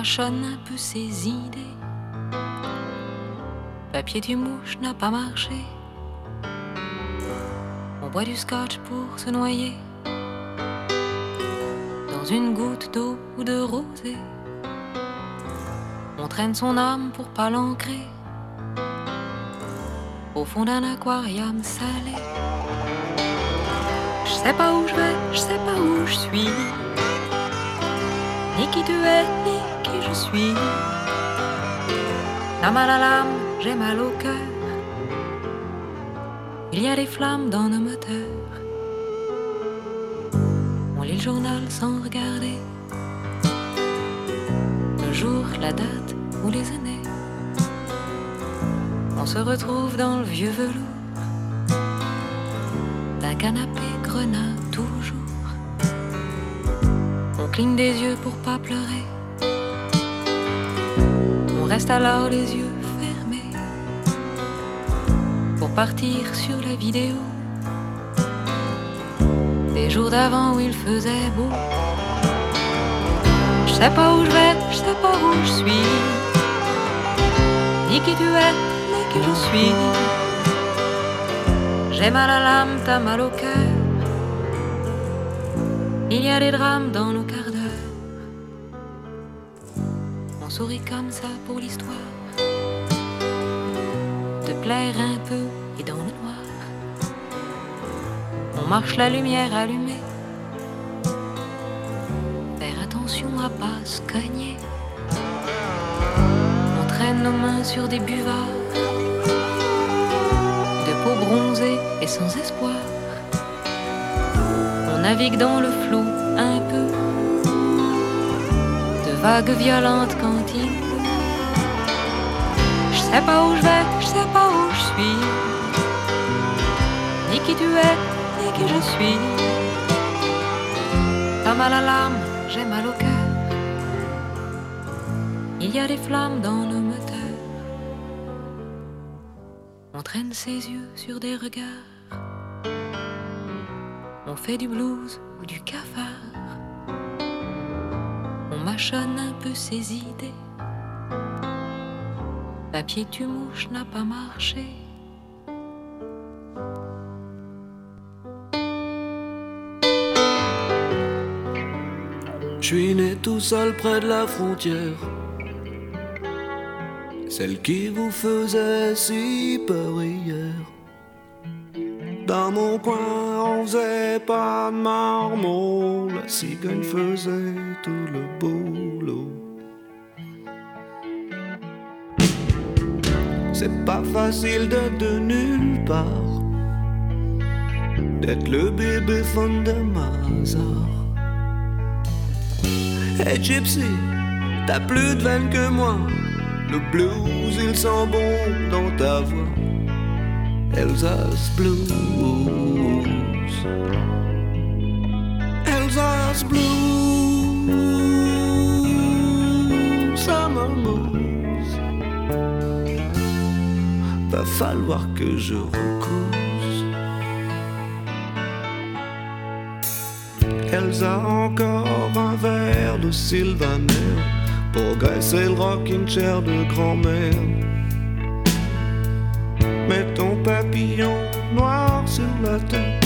mâchonne un peu ses idées. Papier du mouche n'a pas marché. On boit du scotch pour se noyer. Dans une goutte d'eau ou de rosée. On traîne son âme pour pas l'ancrer au fond d'un aquarium salé. Je sais pas où je vais, je sais pas où je suis, ni qui tu es, ni je suis. La mal à l'âme, j'ai mal au cœur. Il y a des flammes dans nos moteurs. On lit le journal sans regarder le jour, la date ou les années on se retrouve dans le vieux velours d'un canapé grenat toujours. On cligne des yeux pour pas pleurer. Reste alors les yeux fermés pour partir sur la vidéo des jours d'avant où il faisait beau. Je sais pas où je vais, je sais pas où je suis, ni qui tu es que je suis. J'ai mal à l'âme, t'as mal au cœur. Il y a des drames dans nos Comme ça pour l'histoire. De plaire un peu et dans le noir. On marche la lumière allumée. Faire attention à pas se cogner. On traîne nos mains sur des buvards bronzé et sans espoir. On navigue dans le peu, violentes quand il Je sais pas où je vais, je sais pas où je suis, ni qui tu es, ni qui je suis. T'as mal à l'âme, j'ai mal au cœur. Il y a des flammes dans nos moteurs. On traîne ses yeux sur des regards. On fait du blues ou du cafard. On mâchonne un peu ses idées. Papier tu mouche n'a pas marché. Je suis né tout seul près de la frontière celle qui vous faisait si peur hier. Dans mon coin, on faisait pas de marmot, la cigogne faisait tout le boulot. C'est pas facile d'être de nulle part, d'être le bébé fond de Mazar. Hey Gypsy, t'as plus de veine que moi. Le blues, il sent bon dans ta voix. Elsa's Blues. Elsa's Blues. Summer Moves. Va falloir que je recouse. Elsa, encore un verre de Sylvaner pour graisser le rocking chair de grand-mère. Mets ton papillon noir sur la tête.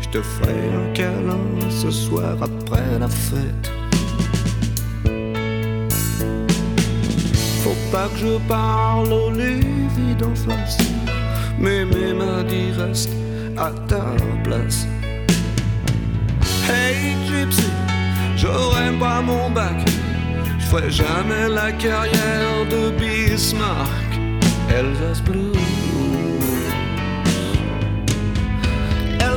Je te ferai un câlin ce soir après la fête. Faut pas que je parle au Lévi d'en face. Mais mes mains dit reste à ta place. Hey Gypsy, j'aurais pas mon bac je ferai jamais la carrière de Bismarck. Elsa's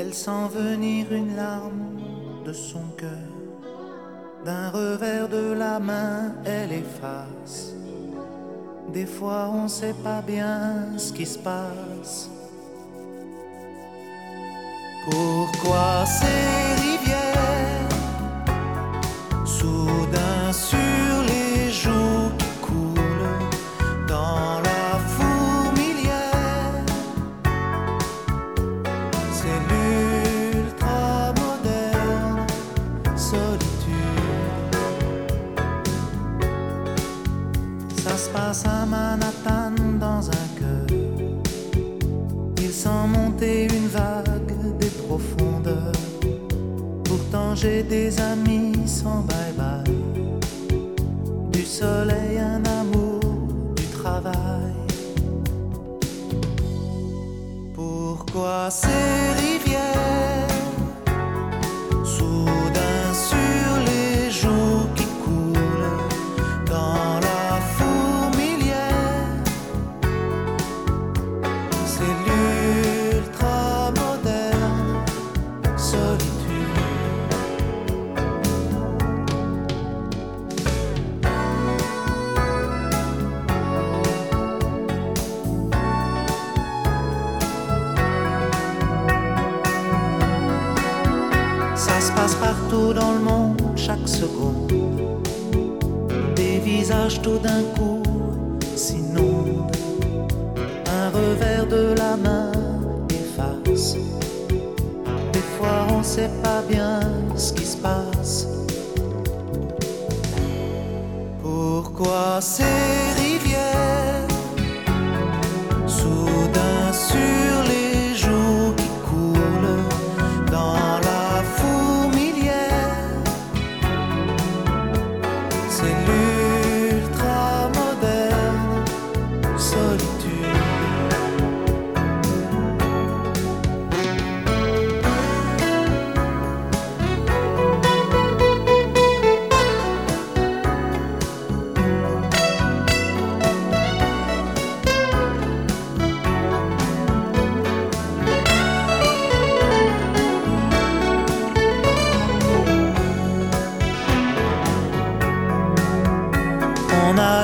Elle sent venir une larme de son cœur. D'un revers de la main, elle efface. Des fois, on sait pas bien ce qui se passe. Pourquoi ces Sent monter une vague des profondeurs. Pourtant j'ai des amis sans bye-bye. Du soleil, un amour, du travail. Pourquoi ces Tout d'un coup s'inondent. Un revers de la main efface. Des fois on sait pas bien ce qui se passe. Pourquoi ces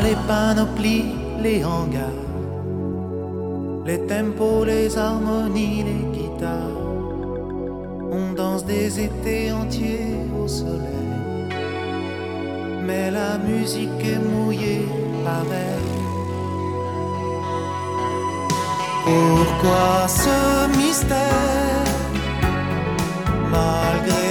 Les panoplies, les hangars, les tempos, les harmonies, les guitares. On danse des étés entiers au soleil. Mais la musique est mouillée pareil. Pourquoi ce mystère Malgré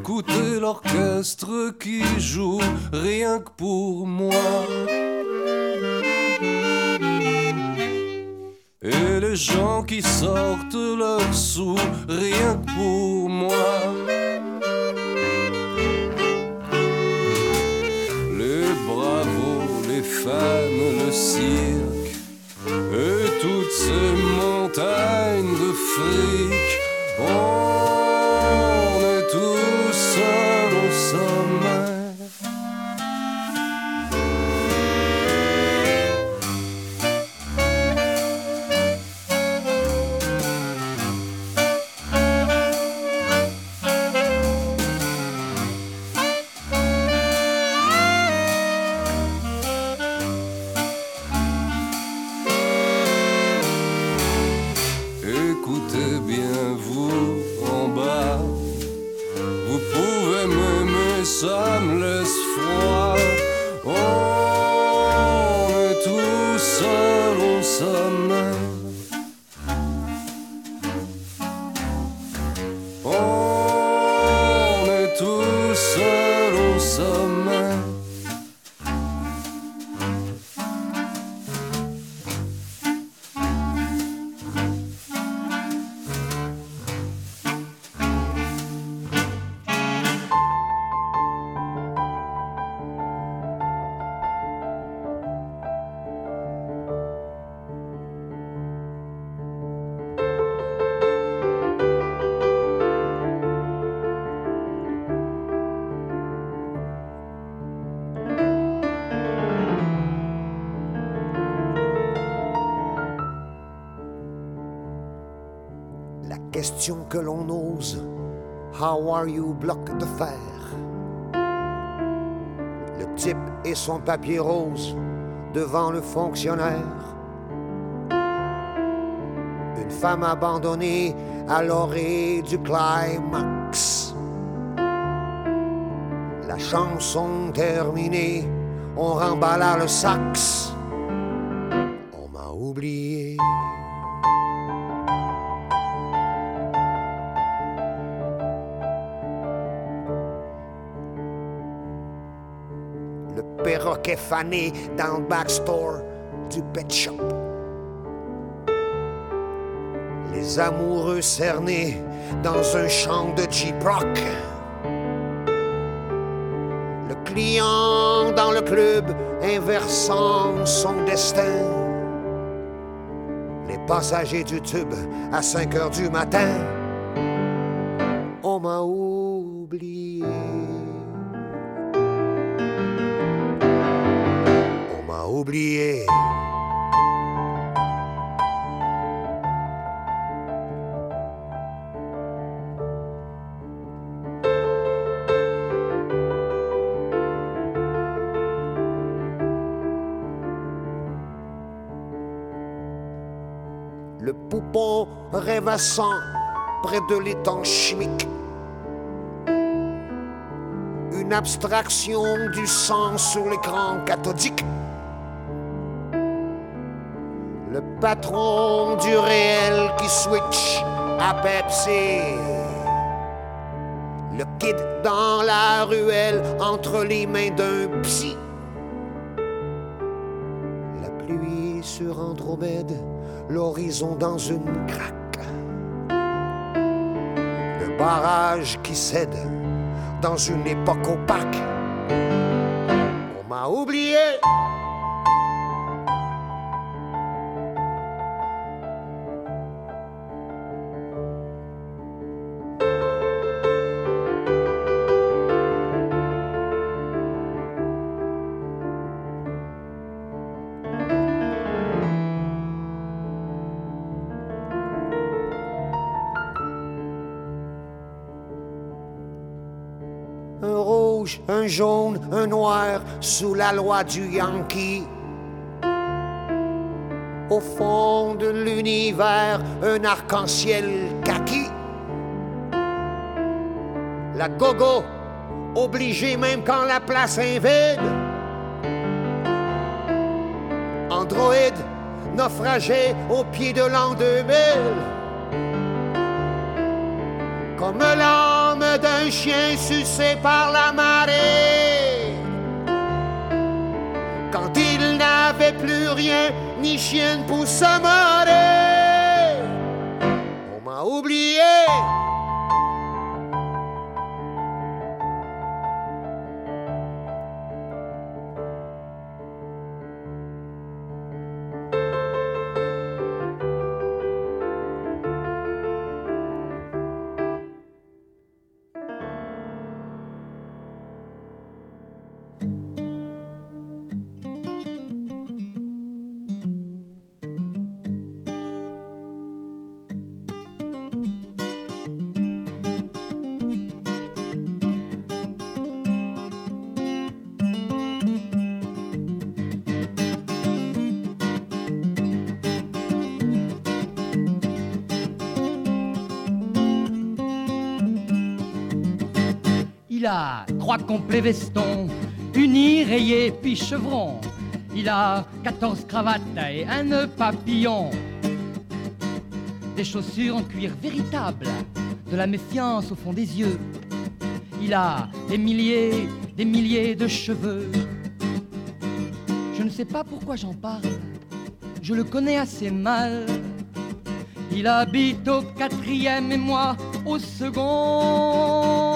Écoutez l'orchestre qui joue rien que pour moi. Et les gens qui sortent leurs sous rien que pour moi. Les bravos, les fans, le cirque et toutes ces montagnes de fric. Question que l'on ose, How are you bloc de fer? Le type et son papier rose devant le fonctionnaire. Une femme abandonnée à l'orée du climax. La chanson terminée, on remballa le sax. On m'a oublié. Le perroquet fané dans le backstore du pet shop. Les amoureux cernés dans un champ de Jeep Rock. Le client dans le club inversant son destin. Les passagers du tube à 5 heures du matin. Près de l'étang chimique. Une abstraction du sang sur l'écran cathodique. Le patron du réel qui switch à Pepsi. Le kid dans la ruelle entre les mains d'un psy. La pluie sur Andromède, l'horizon dans une craque. Barrage qui cède dans une époque opaque. On m'a oublié. Un jaune, un noir sous la loi du Yankee. Au fond de l'univers, un arc-en-ciel kaki. La gogo, obligée même quand la place est vide. Android, naufragé au pied de l'an 2000. Comme l'âme d'un chien sucé par la marée. Quand il n'avait plus rien, ni chien pour se On m'a oublié. Trois complets vestons, unis, rayés, puis chevrons. Il a 14 cravates et un nœud papillon. Des chaussures en cuir véritable, de la méfiance au fond des yeux. Il a des milliers, des milliers de cheveux. Je ne sais pas pourquoi j'en parle, je le connais assez mal. Il habite au quatrième et moi au second.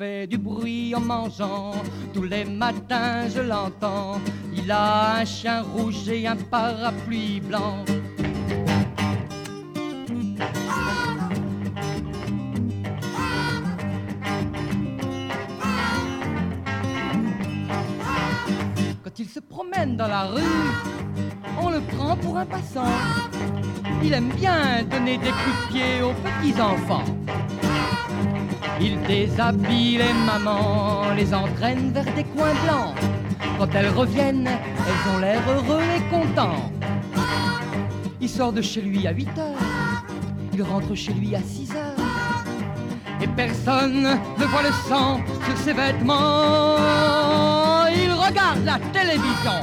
Fait du bruit en mangeant, tous les matins je l'entends. Il a un chien rouge et un parapluie blanc. Quand il se promène dans la rue, on le prend pour un passant. Il aime bien donner des coups de pied aux petits enfants. Il déshabille les mamans, les entraîne vers des coins blancs. Quand elles reviennent, elles ont l'air heureux et contents. Il sort de chez lui à 8 heures, il rentre chez lui à 6 heures. Et personne ne voit le sang sur ses vêtements. Il regarde la télévision,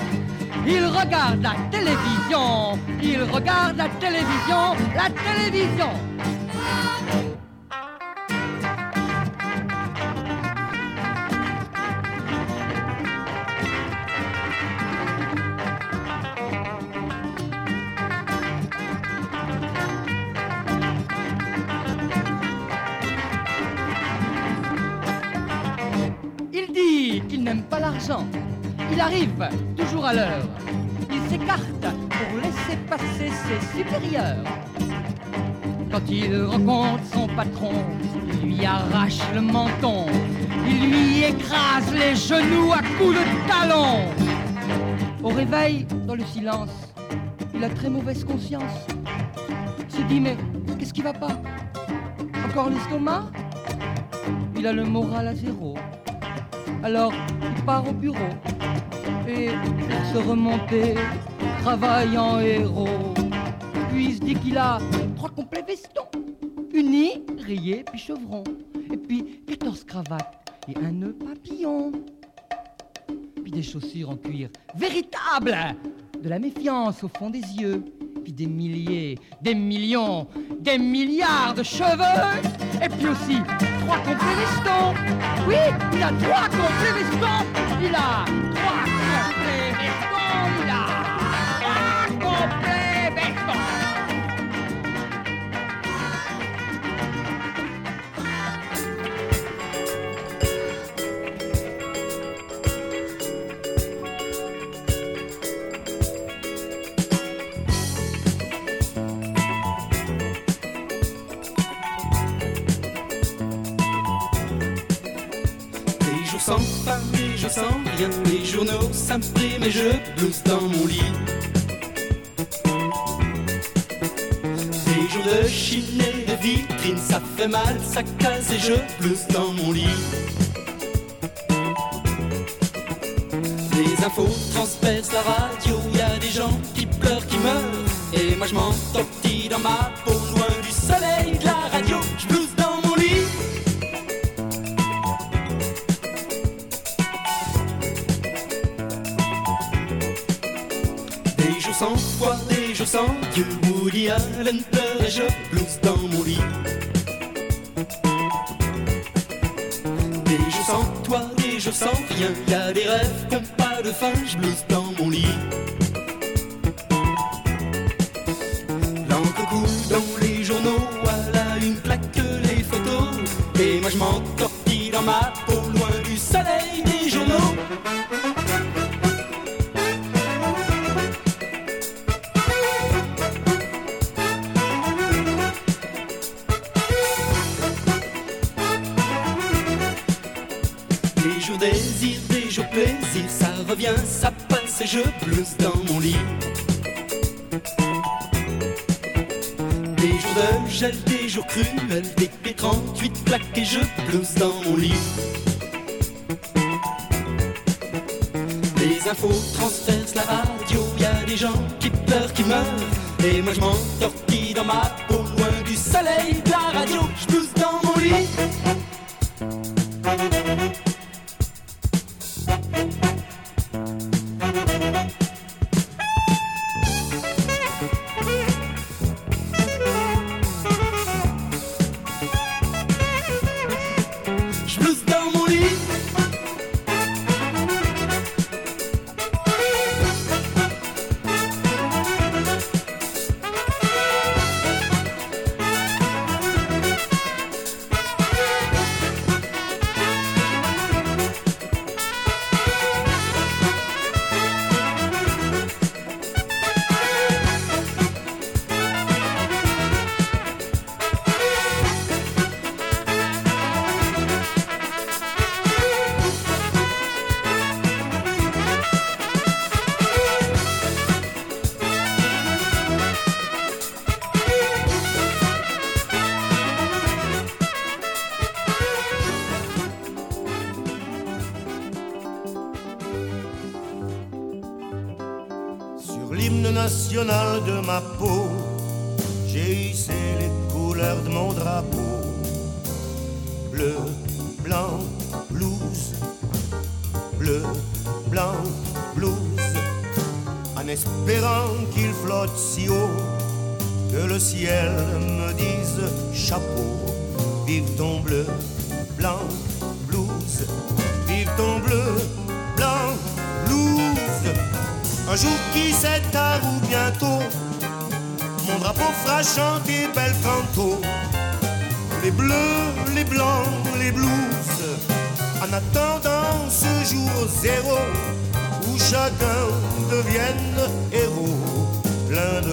il regarde la télévision, il regarde la télévision, la télévision. Il arrive toujours à l'heure. Il s'écarte pour laisser passer ses supérieurs. Quand il rencontre son patron, il lui arrache le menton. Il lui écrase les genoux à coups de talon. Au réveil, dans le silence, il a très mauvaise conscience. Il se dit mais qu'est-ce qui va pas? Encore l'estomac? Il a le moral à zéro. Alors il part au bureau et se remonter, travaille en héros. Puis il se dit qu'il a trois complets vestons, unis, rayés, puis chevrons. Et puis 14 cravates et un nœud papillon. Puis des chaussures en cuir véritables, de la méfiance au fond des yeux puis des milliers, des millions, des milliards de cheveux, et puis aussi trois complets vestons. Oui, il a trois complets vestons. Il a trois complets vestons. Il a trois complets sans parler, je sens rien. Les journaux s'impriment et je blouse dans mon lit. Les jours de Chine et de vitrine, ça fait mal, ça casse et je blouse dans mon lit. Les infos transpercent la radio, y a des gens qui pleurent, qui meurent Et moi je m'entortille dans ma peau, loin du soleil, de la radio, je blouse dans jours sans Dieu, Woody Allen pleure et je blouse dans mon lit. Des jours sans toi, des jours sans rien, y a des rêves qui n'ont pas de fin, je blouse dans mon lit. L'encre coule dans les journaux, à la une plaque les photos. Et moi je m'entortille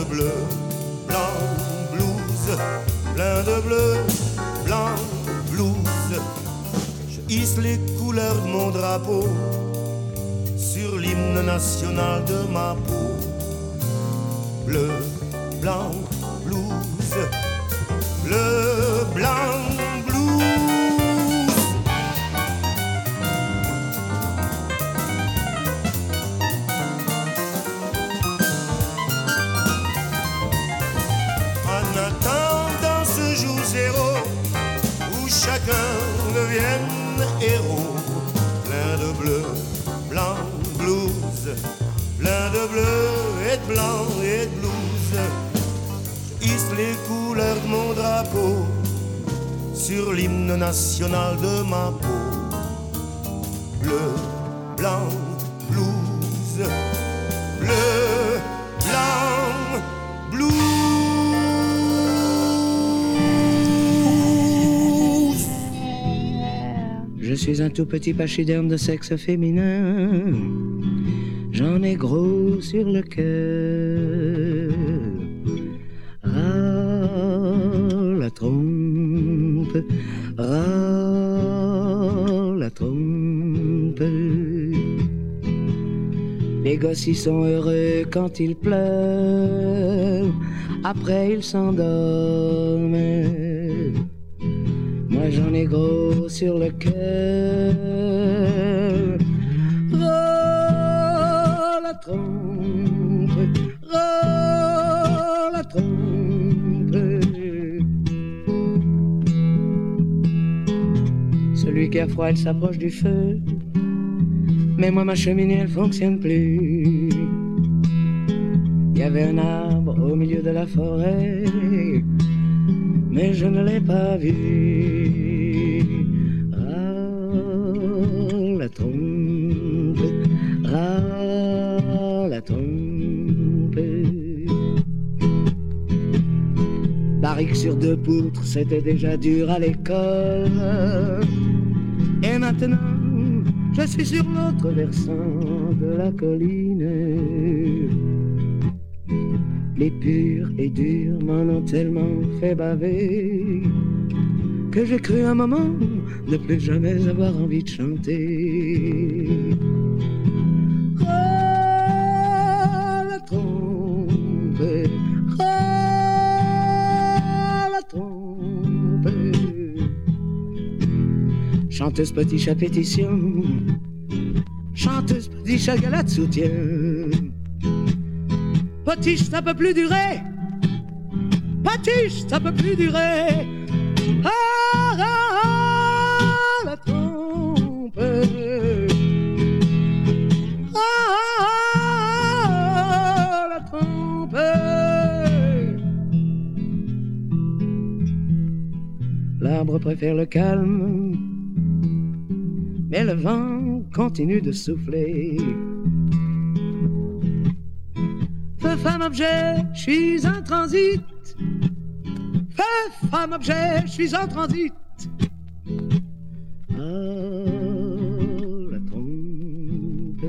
bleu, blanc, blues. Plein de bleu, blanc, blues. Je hisse les couleurs de mon drapeau sur l'hymne national de ma peau. Bleu, blanc, blues. Bleu, blanc, chacun devienne héros, plein de bleu, blanc, blues, plein de bleu et de blanc et de blues. Hisse les couleurs de mon drapeau sur l'hymne national de ma peau. Bleu, blanc, blues, bleu, Je suis un tout petit pachyderme de sexe féminin. J'en ai gros sur le cœur. Ras la trompe, ras la trompe. Les gosses sont heureux quand ils pleurent. Après ils s'endorment. Moi j'en ai gros sur le cœur. Oh la trompe, oh la trompe. Celui qui a froid, il s'approche du feu. Mais moi ma cheminée, elle fonctionne plus. Il y avait un arbre au milieu de la forêt mais je ne l'ai pas vu. Ah, la trompe, ah, la trompe. Barrique sur deux poutres, c'était déjà dur à l'école. Et maintenant, je suis sur l'autre versant de la colline. Les purs et durs m'en ont tellement fait baver que j'ai cru un moment ne plus jamais avoir envie de chanter. Chanteuse petit chat pétition, chanteuse petit chat galade soutien. Potiche, ça peut plus durer. Potiche, ça peut plus durer. Ah, ah, ah, la trompe. Ah, ah, ah, la trompe. L'arbre préfère le calme, mais le vent continue de souffler. Femme, objet, je suis en transit. Femme, objet, je suis en transit. Ah, la trompe,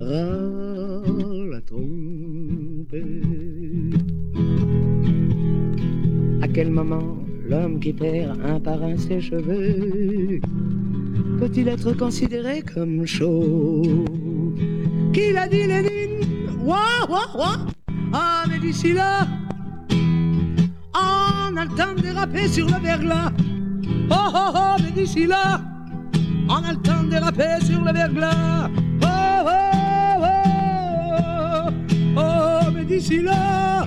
ah, la trompe. À quel moment l'homme qui perd un par un ses cheveux peut-il être considéré comme chaud? Qui l'a dit Lénine? Ouah, ouah, ouah Ah, mais d'ici là, on a le temps de déraper sur le verglas. Oh, oh, oh, mais d'ici là, on a le temps de déraper sur le verglas. Oh, oh, oh, oh, oh, mais d'ici là,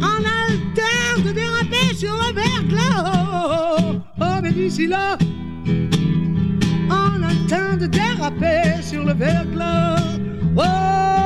on a le temps de déraper sur le verglas. Oh, oh, oh, mais d'ici là, on a le temps de déraper sur le verglas. Oh, oh,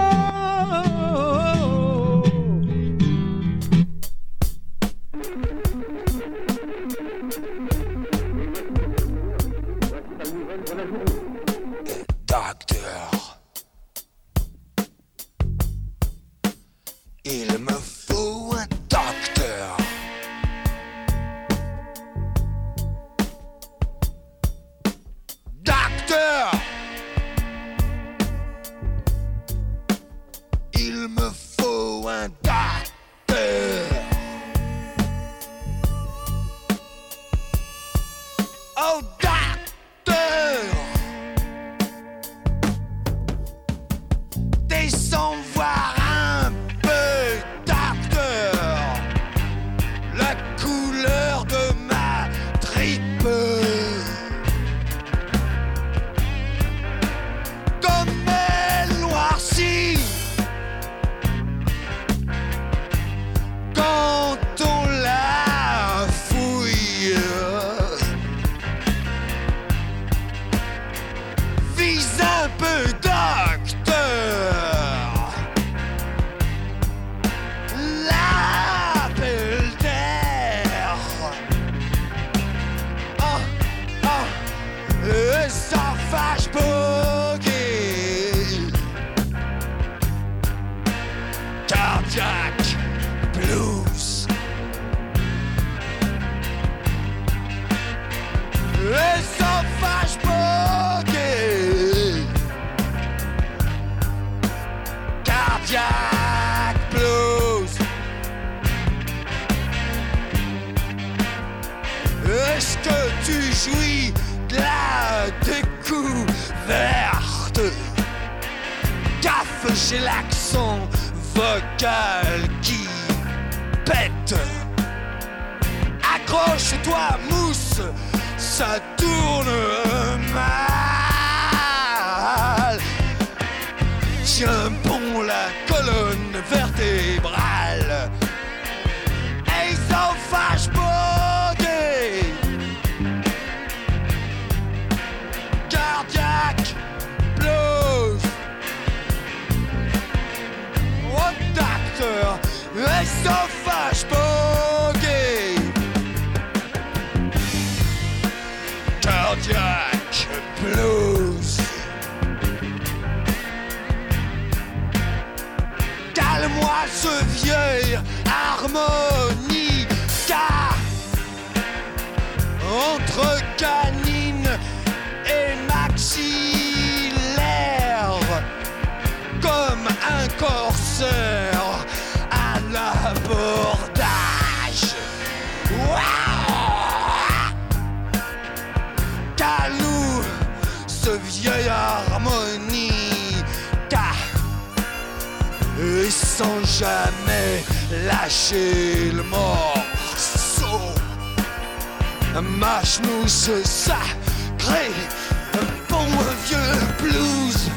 sky. Monica entre canine et maxillaire comme un corseur à l'abordage. Wow Calou, ce vieil harmonica et sans jamais lâcher le morceau. Mâche-nous ce sacré bon vieux blues.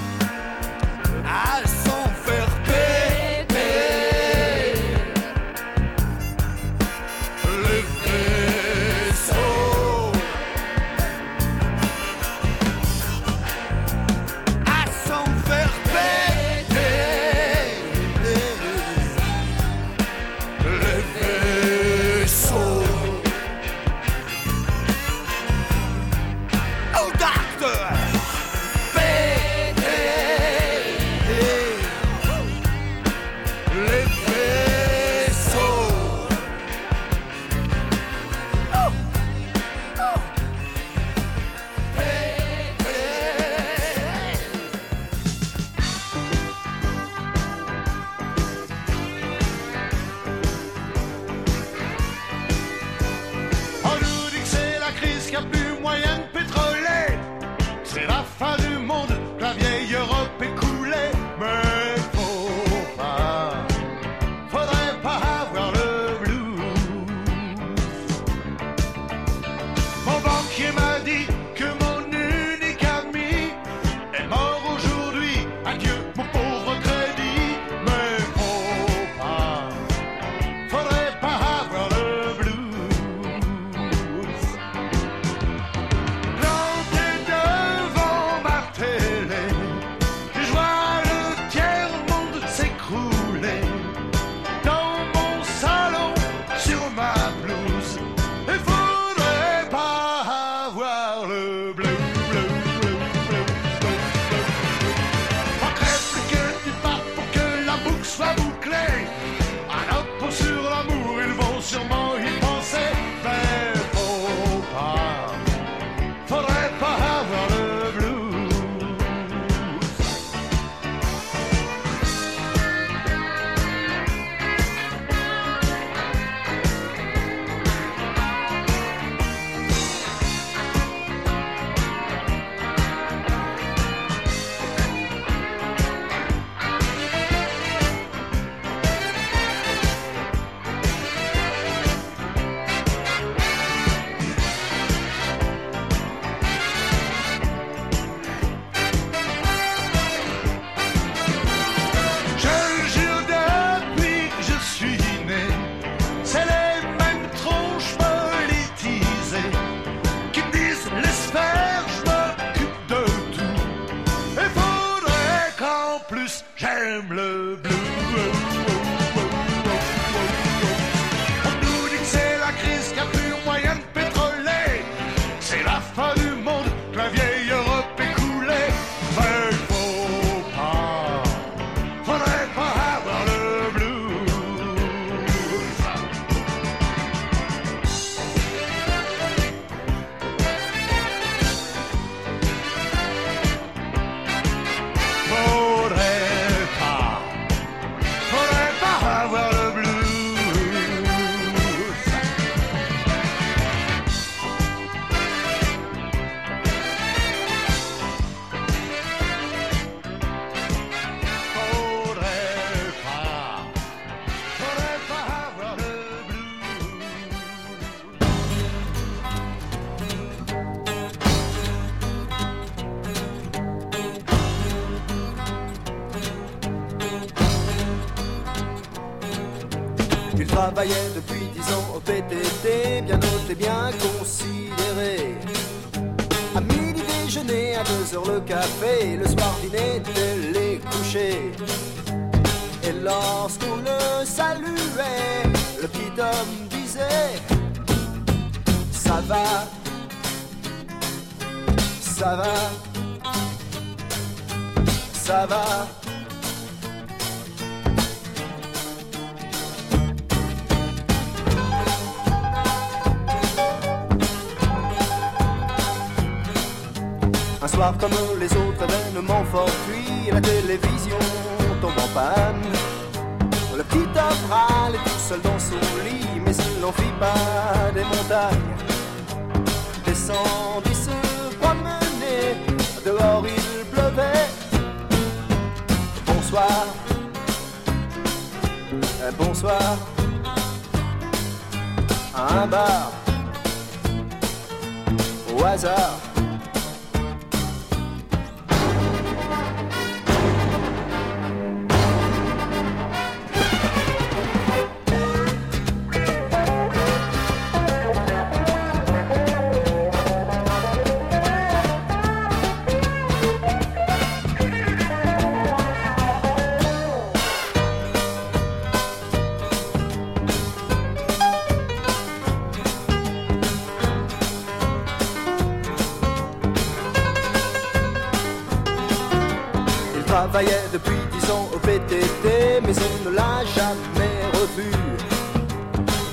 jamais revu.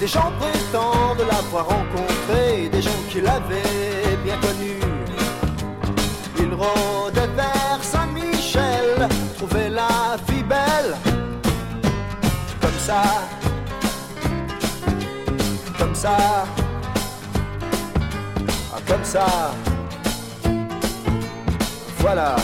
Des gens prétendent l'avoir rencontré, des gens qui l'avaient bien connu. Il rôdait vers Saint-Michel, trouvait la vie belle. Comme ça, comme ça, ah, comme ça. Voilà.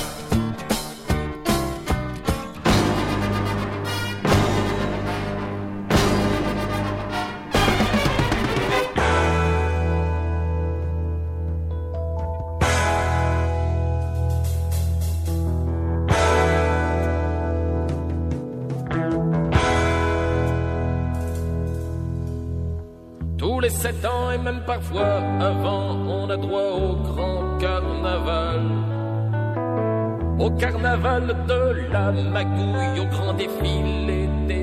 même parfois avant, on a droit au grand carnaval. Au carnaval de la magouille, au grand défilé des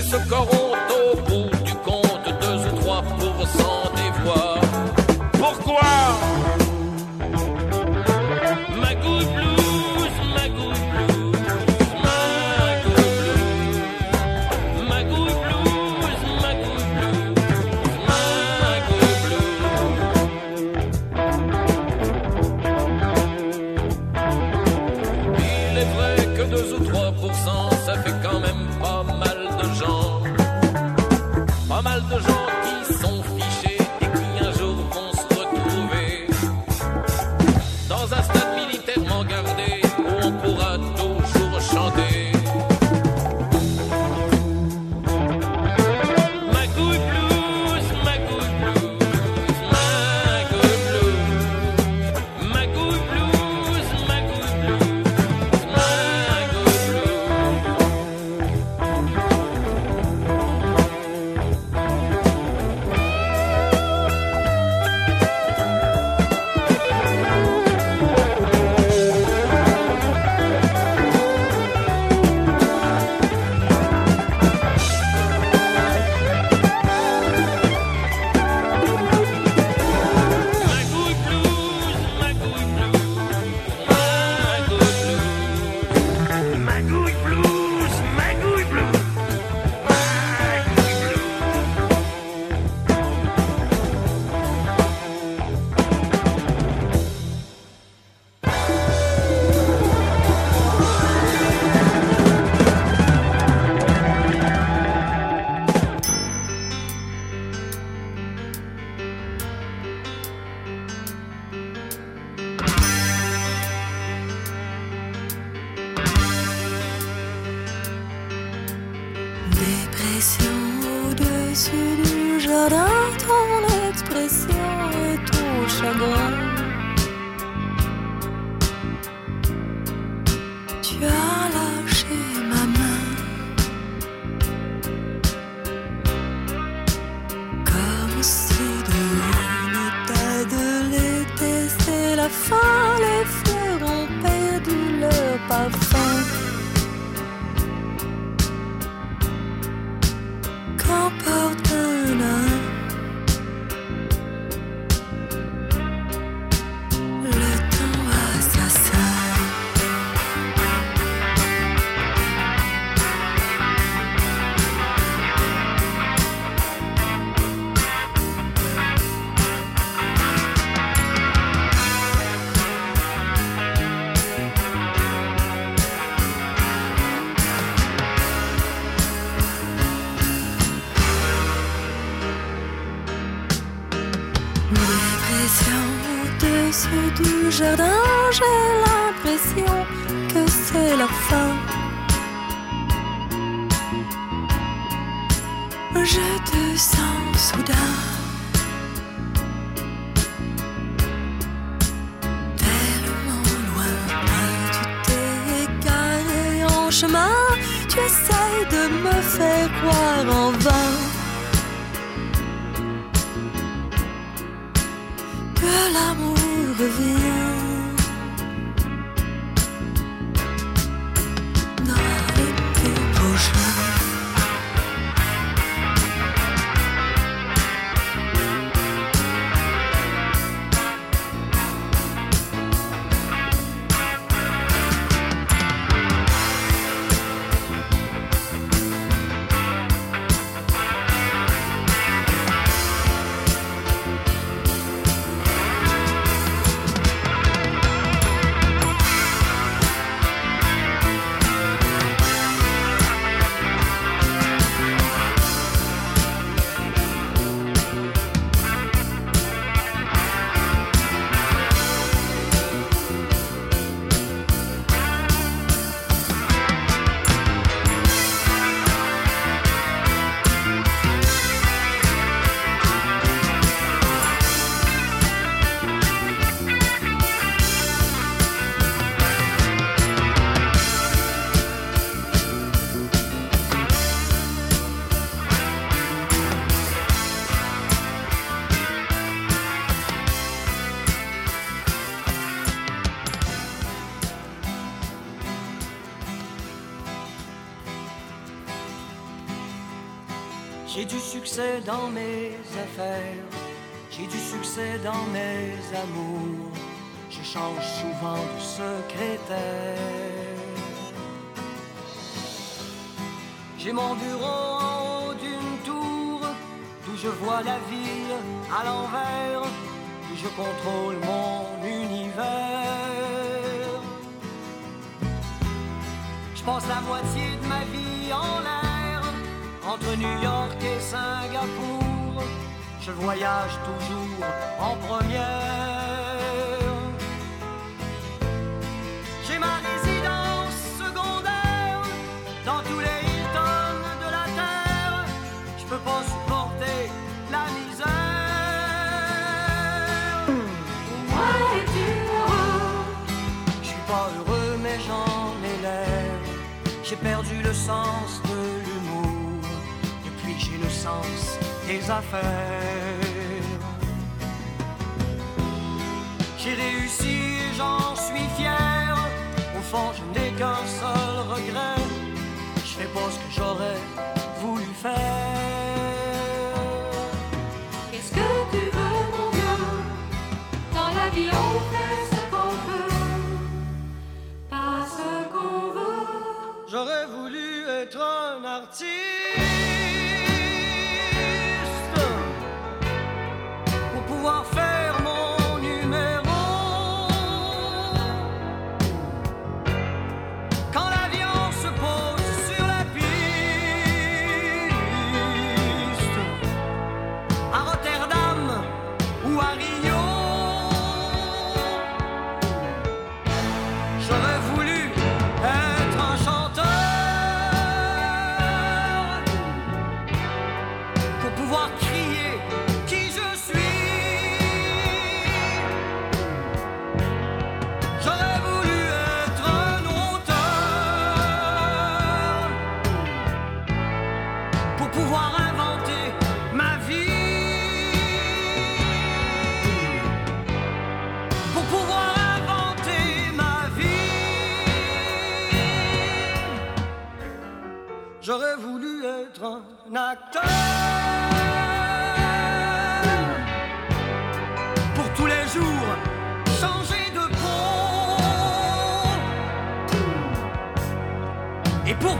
C'est ce qu'auront au bout J'ai mon bureau en haut d'une tour, d'où je vois la ville à l'envers, où je contrôle mon univers. Je passe la moitié de ma vie en l'air, entre New York et Singapour. Je voyage toujours en première. De l'humour depuis j'ai le sens des affaires. J'ai réussi j'en suis fier. Au fond, je n'ai qu'un seul regret. Je fais pas ce que j'aurais voulu faire. Qu'est-ce que tu veux, mon vieux Dans la vie, on être un artiste. Pour pouvoir faire pour tous les jours changer de peau. Et pour